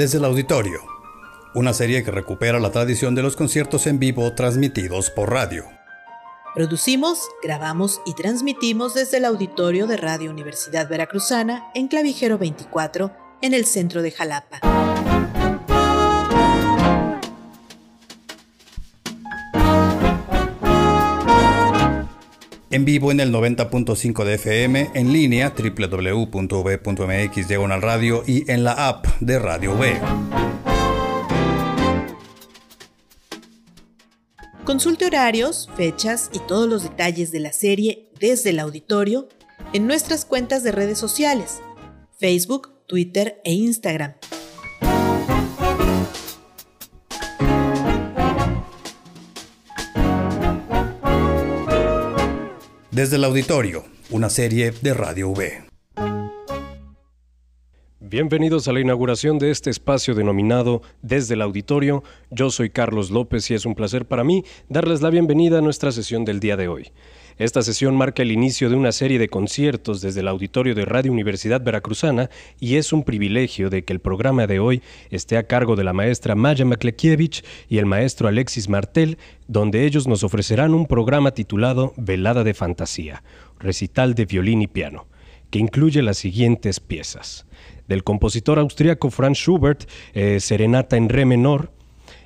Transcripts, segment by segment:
desde el auditorio, una serie que recupera la tradición de los conciertos en vivo transmitidos por radio. Producimos, grabamos y transmitimos desde el auditorio de Radio Universidad Veracruzana en Clavijero 24, en el centro de Jalapa. En vivo en el 90.5 de FM, en línea www.v.mx diagonal radio y en la app de Radio V. Consulte horarios, fechas y todos los detalles de la serie desde el auditorio en nuestras cuentas de redes sociales, Facebook, Twitter e Instagram. Desde el auditorio, una serie de Radio V. Bienvenidos a la inauguración de este espacio denominado Desde el Auditorio. Yo soy Carlos López y es un placer para mí darles la bienvenida a nuestra sesión del día de hoy. Esta sesión marca el inicio de una serie de conciertos desde el auditorio de Radio Universidad Veracruzana y es un privilegio de que el programa de hoy esté a cargo de la maestra Maya Maklekiewicz y el maestro Alexis Martel, donde ellos nos ofrecerán un programa titulado Velada de Fantasía, recital de violín y piano, que incluye las siguientes piezas. Del compositor austríaco Franz Schubert, eh, Serenata en Re menor,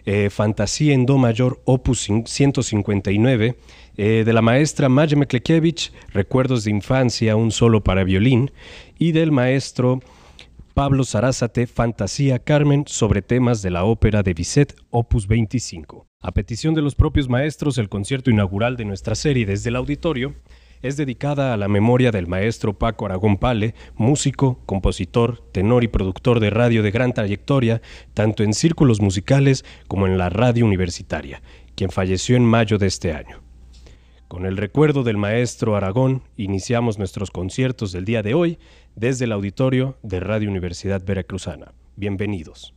eh, Fantasía en Do mayor, opus 159, eh, de la maestra Maja Meklekiewicz, Recuerdos de Infancia, un solo para violín, y del maestro Pablo Sarázate, Fantasía Carmen, sobre temas de la ópera de Bizet, opus 25. A petición de los propios maestros, el concierto inaugural de nuestra serie desde el auditorio es dedicada a la memoria del maestro Paco Aragón Pale, músico, compositor, tenor y productor de radio de gran trayectoria, tanto en círculos musicales como en la radio universitaria, quien falleció en mayo de este año. Con el recuerdo del maestro Aragón, iniciamos nuestros conciertos del día de hoy desde el auditorio de Radio Universidad Veracruzana. Bienvenidos.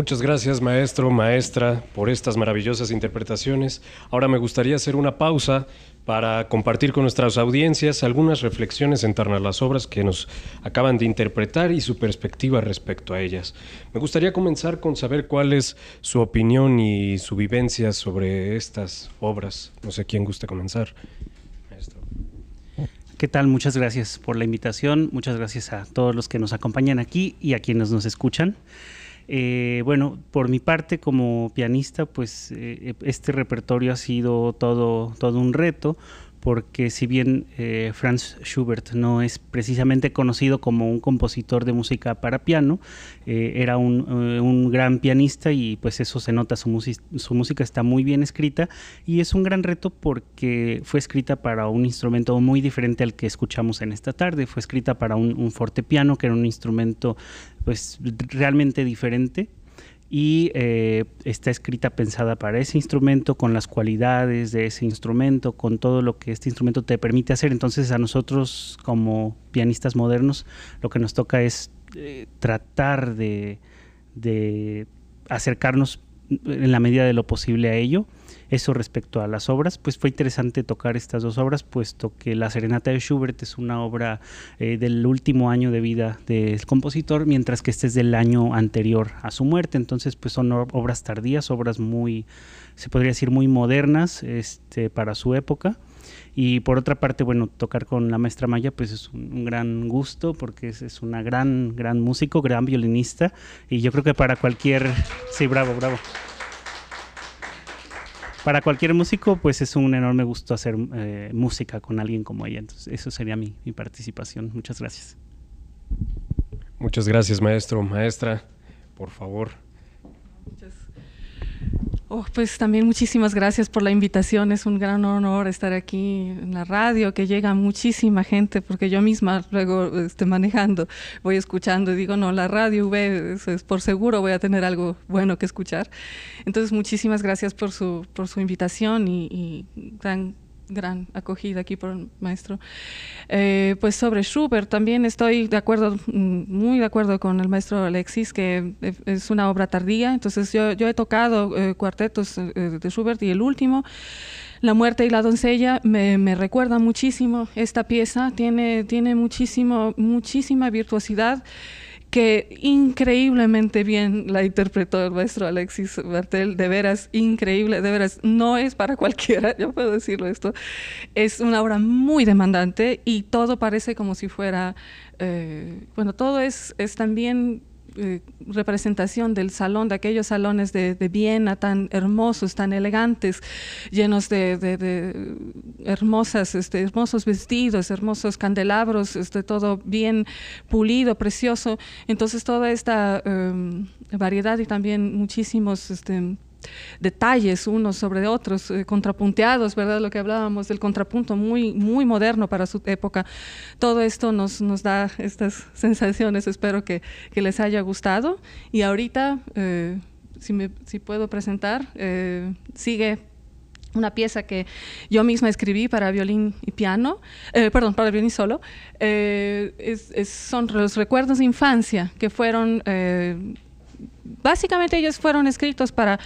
Muchas gracias maestro, maestra, por estas maravillosas interpretaciones. Ahora me gustaría hacer una pausa para compartir con nuestras audiencias algunas reflexiones en torno a las obras que nos acaban de interpretar y su perspectiva respecto a ellas. Me gustaría comenzar con saber cuál es su opinión y su vivencia sobre estas obras. No sé quién gusta comenzar. ¿Qué tal? Muchas gracias por la invitación. Muchas gracias a todos los que nos acompañan aquí y a quienes nos escuchan. Eh, bueno, por mi parte como pianista, pues eh, este repertorio ha sido todo, todo un reto porque si bien eh, Franz Schubert no es precisamente conocido como un compositor de música para piano, eh, era un, eh, un, gran pianista y pues eso se nota, su, su, música está muy bien escrita y es un gran reto porque fue escrita para un instrumento muy diferente al que escuchamos en esta tarde, fue escrita para un, un fortepiano que era un instrumento pues realmente diferente y eh, está escrita pensada para ese instrumento, con las cualidades de ese instrumento, con todo lo que este instrumento te permite hacer. Entonces a nosotros como pianistas modernos lo que nos toca es eh, tratar de, de acercarnos en la medida de lo posible a ello eso respecto a las obras, pues fue interesante tocar estas dos obras, puesto que La Serenata de Schubert es una obra eh, del último año de vida del compositor, mientras que este es del año anterior a su muerte. Entonces, pues son obras tardías, obras muy, se podría decir, muy modernas este, para su época. Y por otra parte, bueno, tocar con la maestra Maya, pues es un, gran gusto porque es, es, una gran, gran músico, gran violinista. Y yo creo que para cualquier... Sí, bravo, bravo para cualquier músico, pues es un enorme gusto hacer eh, música con alguien como ella. Entonces, eso sería mi, mi participación. Muchas gracias. Muchas gracias, maestro, maestra. Por favor. Oh, pues también muchísimas gracias por la invitación. Es un gran honor estar aquí en la radio, que llega muchísima gente, porque yo misma luego este, manejando voy escuchando y digo, no, la radio V es, por seguro voy a tener algo bueno que escuchar. Entonces, muchísimas gracias por su, por su invitación y, y gran gran acogida aquí por el maestro. Eh, pues sobre Schubert también estoy de acuerdo, mm, muy de acuerdo con el maestro Alexis, que es una obra tardía. Entonces yo, yo he tocado eh, cuartetos eh, de Schubert y el último. La muerte y la doncella me, me, recuerda muchísimo esta pieza, tiene, tiene muchísimo, muchísima virtuosidad que increíblemente bien la interpretó el maestro Alexis Bartel, de veras increíble, de veras no es para cualquiera, yo puedo decirlo esto, es una obra muy demandante y todo parece como si fuera, eh, bueno, todo es, es también eh, representación del salón, de aquellos salones de, Viena tan hermosos, tan elegantes, llenos de, hermosas, este, hermosos vestidos, hermosos candelabros, este, todo bien pulido, precioso. Entonces toda esta eh, variedad y también muchísimos... Este, detalles unos sobre otros, eh, contrapunteados, ¿verdad? Lo que hablábamos del contrapunto, muy, muy moderno para su época. Todo esto nos, nos da estas sensaciones, espero que, que les haya gustado. Y ahorita, eh, si, me, si puedo presentar, eh, sigue una pieza que yo misma escribí para violín y piano, eh, perdón, para violín solo, eh, es, es, son los recuerdos de infancia que fueron eh, básicamente ellos fueron escritos para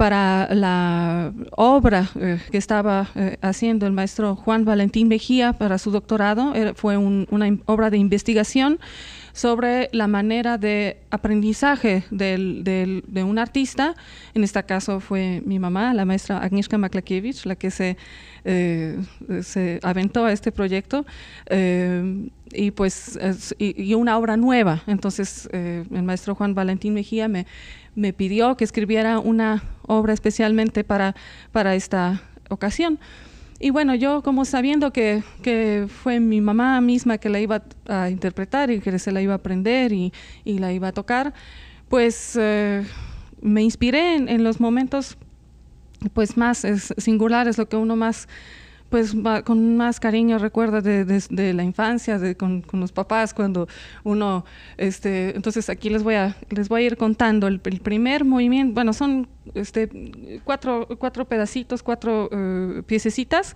para la obra eh, que estaba eh, haciendo el maestro Juan Valentín Mejía para su doctorado. Era, fue un, una obra de investigación sobre la manera de aprendizaje de un artista. En este caso fue mi mamá, la maestra Agnieszka Maklakiewicz, la que se, eh, se aventó a este proyecto. Y pues y, una obra nueva. Entonces eh, el maestro Juan Valentín Mejía me, me pidió que escribiera una obra especialmente para, para esta ocasión. Y bueno, yo como sabiendo que, que, fue mi mamá misma que la iba a interpretar y que se la iba a aprender y, y la iba a tocar, pues eh, me inspiré en, en, los momentos pues más singulares, lo que uno más pues con más cariño recuerda de, de, la infancia, de, con, con, los papás, cuando uno, este, entonces aquí les voy a, les voy a ir contando el, primer movimiento, bueno, son este, cuatro, cuatro pedacitos, cuatro uh, piececitas.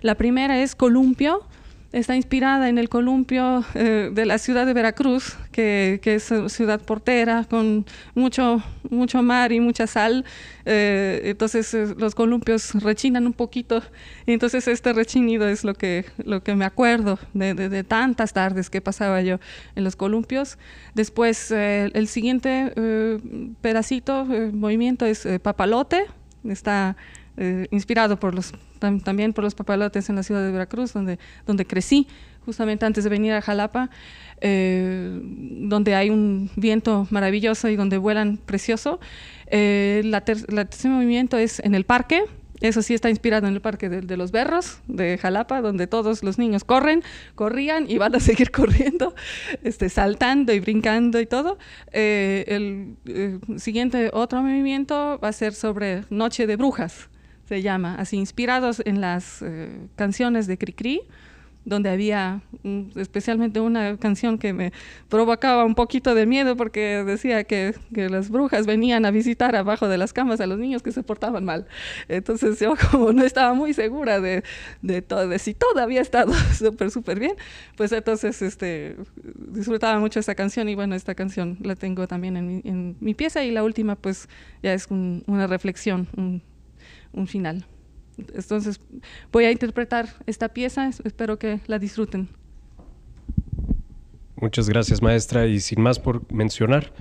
La primera es columpio, está inspirada en el columpio eh, de la ciudad de Veracruz, que, es ciudad portera, con mucho, mucho mar y mucha sal. Eh, entonces eh, los columpios rechinan un poquito. Y entonces este rechinido es lo que, lo que me acuerdo de, de, de tantas tardes que pasaba yo en los columpios. Después el siguiente pedacito, movimiento es papalote. Está inspirado por los también por los papalotes en la ciudad de Veracruz, donde, donde crecí, justamente antes de venir a Jalapa, eh, donde hay un viento maravilloso y donde vuelan precioso. Eh, la tercer movimiento es en el parque, eso sí está inspirado en el Parque de, de, los Berros de Jalapa, donde todos los niños corren, corrían y van a seguir corriendo, este, saltando y brincando y todo. Eh, el eh, siguiente, otro movimiento va a ser sobre Noche de Brujas se llama, así inspirados en las eh, canciones de Cricri, donde había especialmente una canción que me provocaba un poquito de miedo porque decía que, que, las brujas venían a visitar abajo de las camas a los niños que se portaban mal. Entonces yo como no estaba muy segura de, de, todo, de si todo había estado súper, súper bien, pues entonces este, disfrutaba mucho esta canción y bueno, esta canción la tengo también en mi, en mi pieza y la última pues ya es un, una reflexión, un, un final. Entonces voy a interpretar esta pieza, espero que la disfruten. Muchas gracias maestra y sin más por mencionar,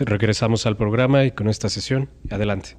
regresamos al programa y con esta sesión, adelante.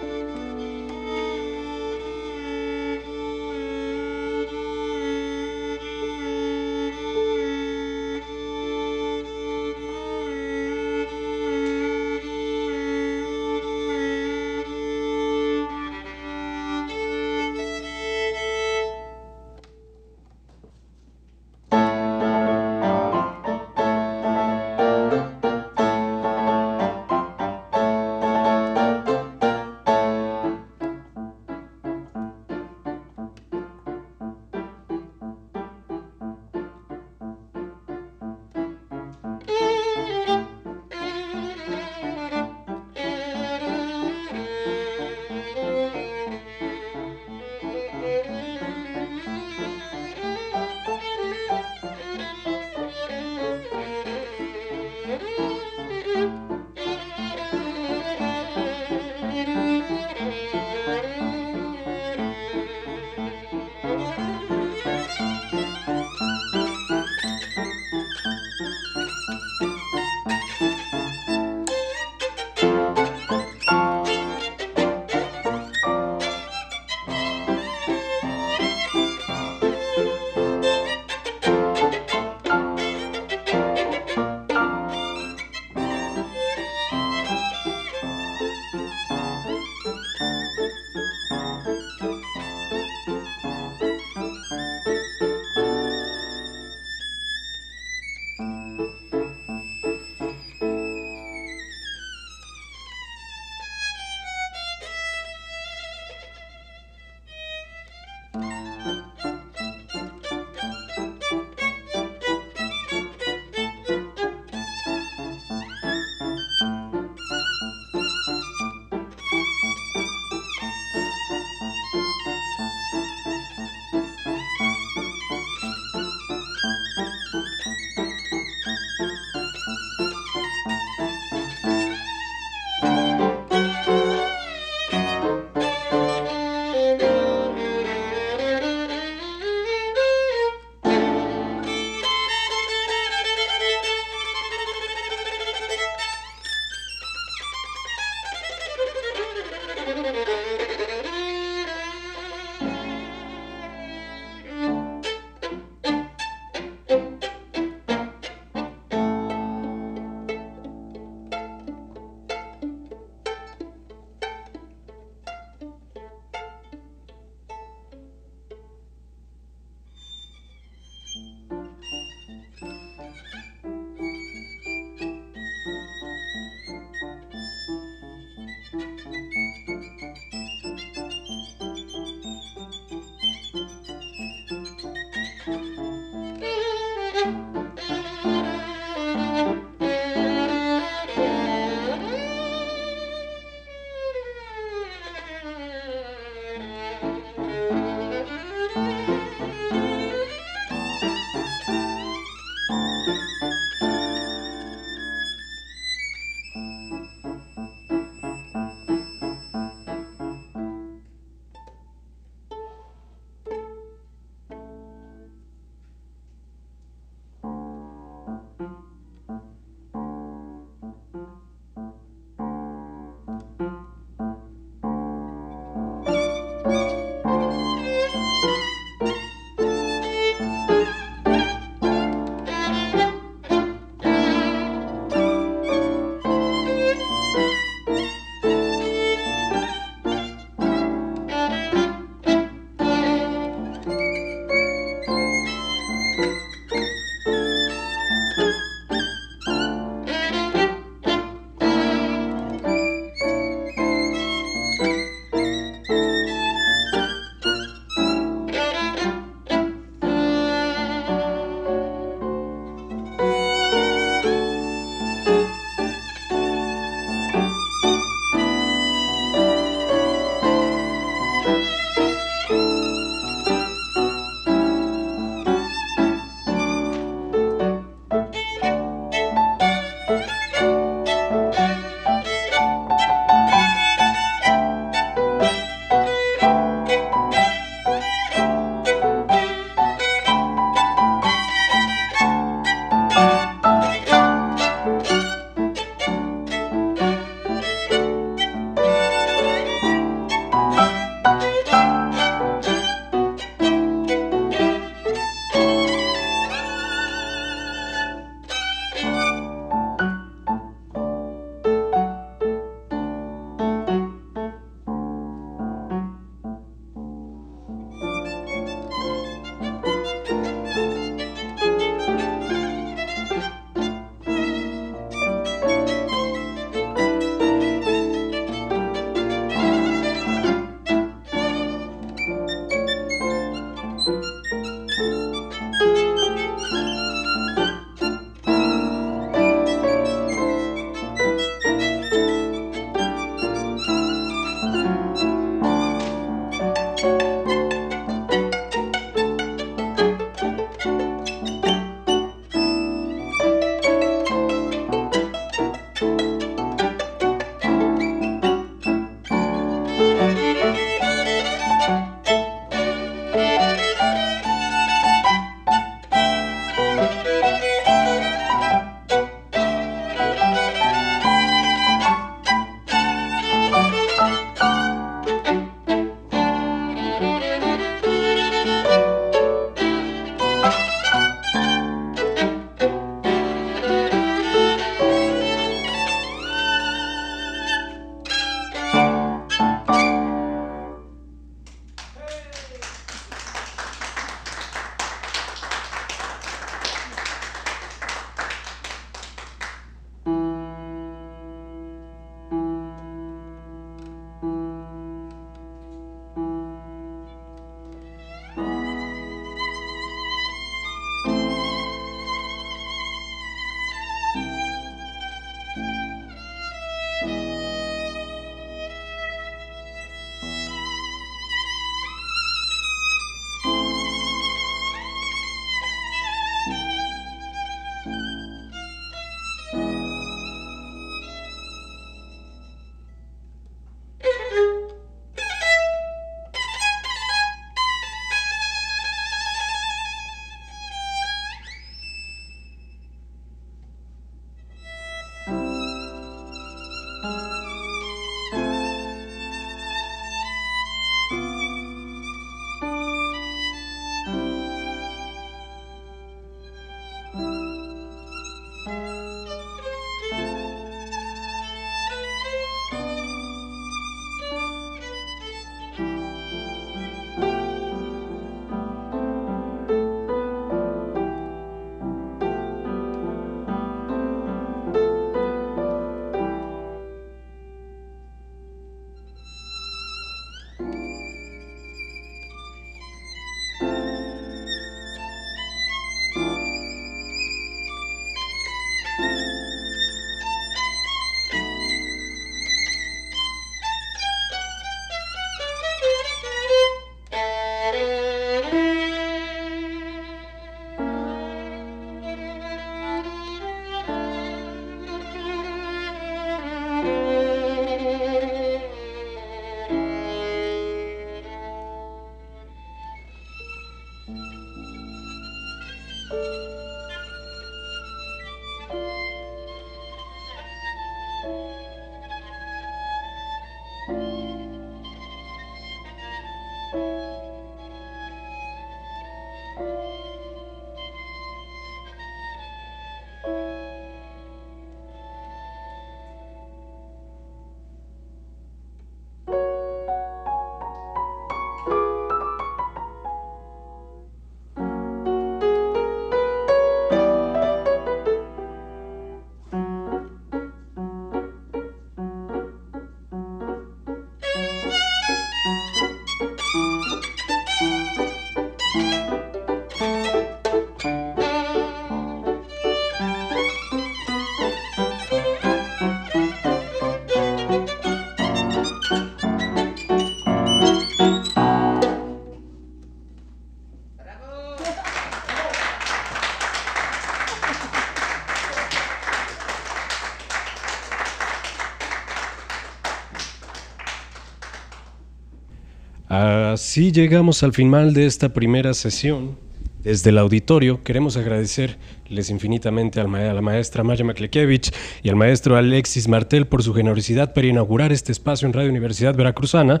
Así llegamos al final de esta primera sesión. Desde el auditorio queremos agradecerles infinitamente a la maestra Maya Maklekiewicz y al maestro Alexis Martel por su generosidad para inaugurar este espacio en Radio Universidad Veracruzana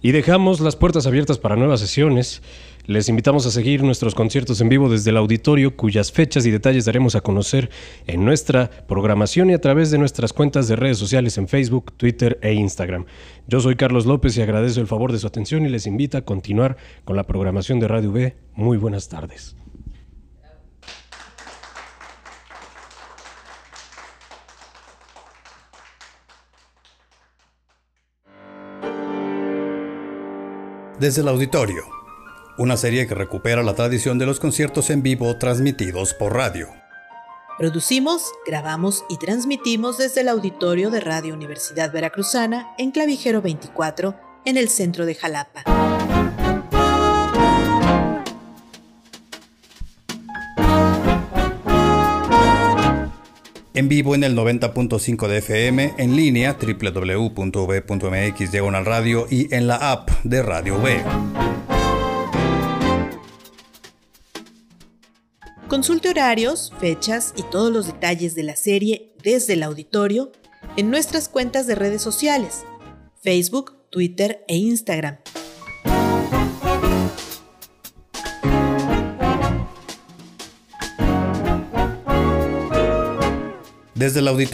y dejamos las puertas abiertas para nuevas sesiones. Les invitamos a seguir nuestros conciertos en vivo desde el auditorio, cuyas fechas y detalles daremos a conocer en nuestra programación y a través de nuestras cuentas de redes sociales en Facebook, Twitter e Instagram. Yo soy Carlos López y agradezco el favor de su atención y les invito a continuar con la programación de Radio B. Muy buenas tardes. Desde el auditorio una serie que recupera la tradición de los conciertos en vivo transmitidos por radio. Producimos, grabamos y transmitimos desde el auditorio de Radio Universidad Veracruzana en Clavijero 24, en el centro de Jalapa. En vivo en el 90.5 de FM, en línea www.v.mx radio y en la app de Radio B. Consulte horarios, fechas y todos los detalles de la serie desde el auditorio en nuestras cuentas de redes sociales, Facebook, Twitter e Instagram. Desde el auditorio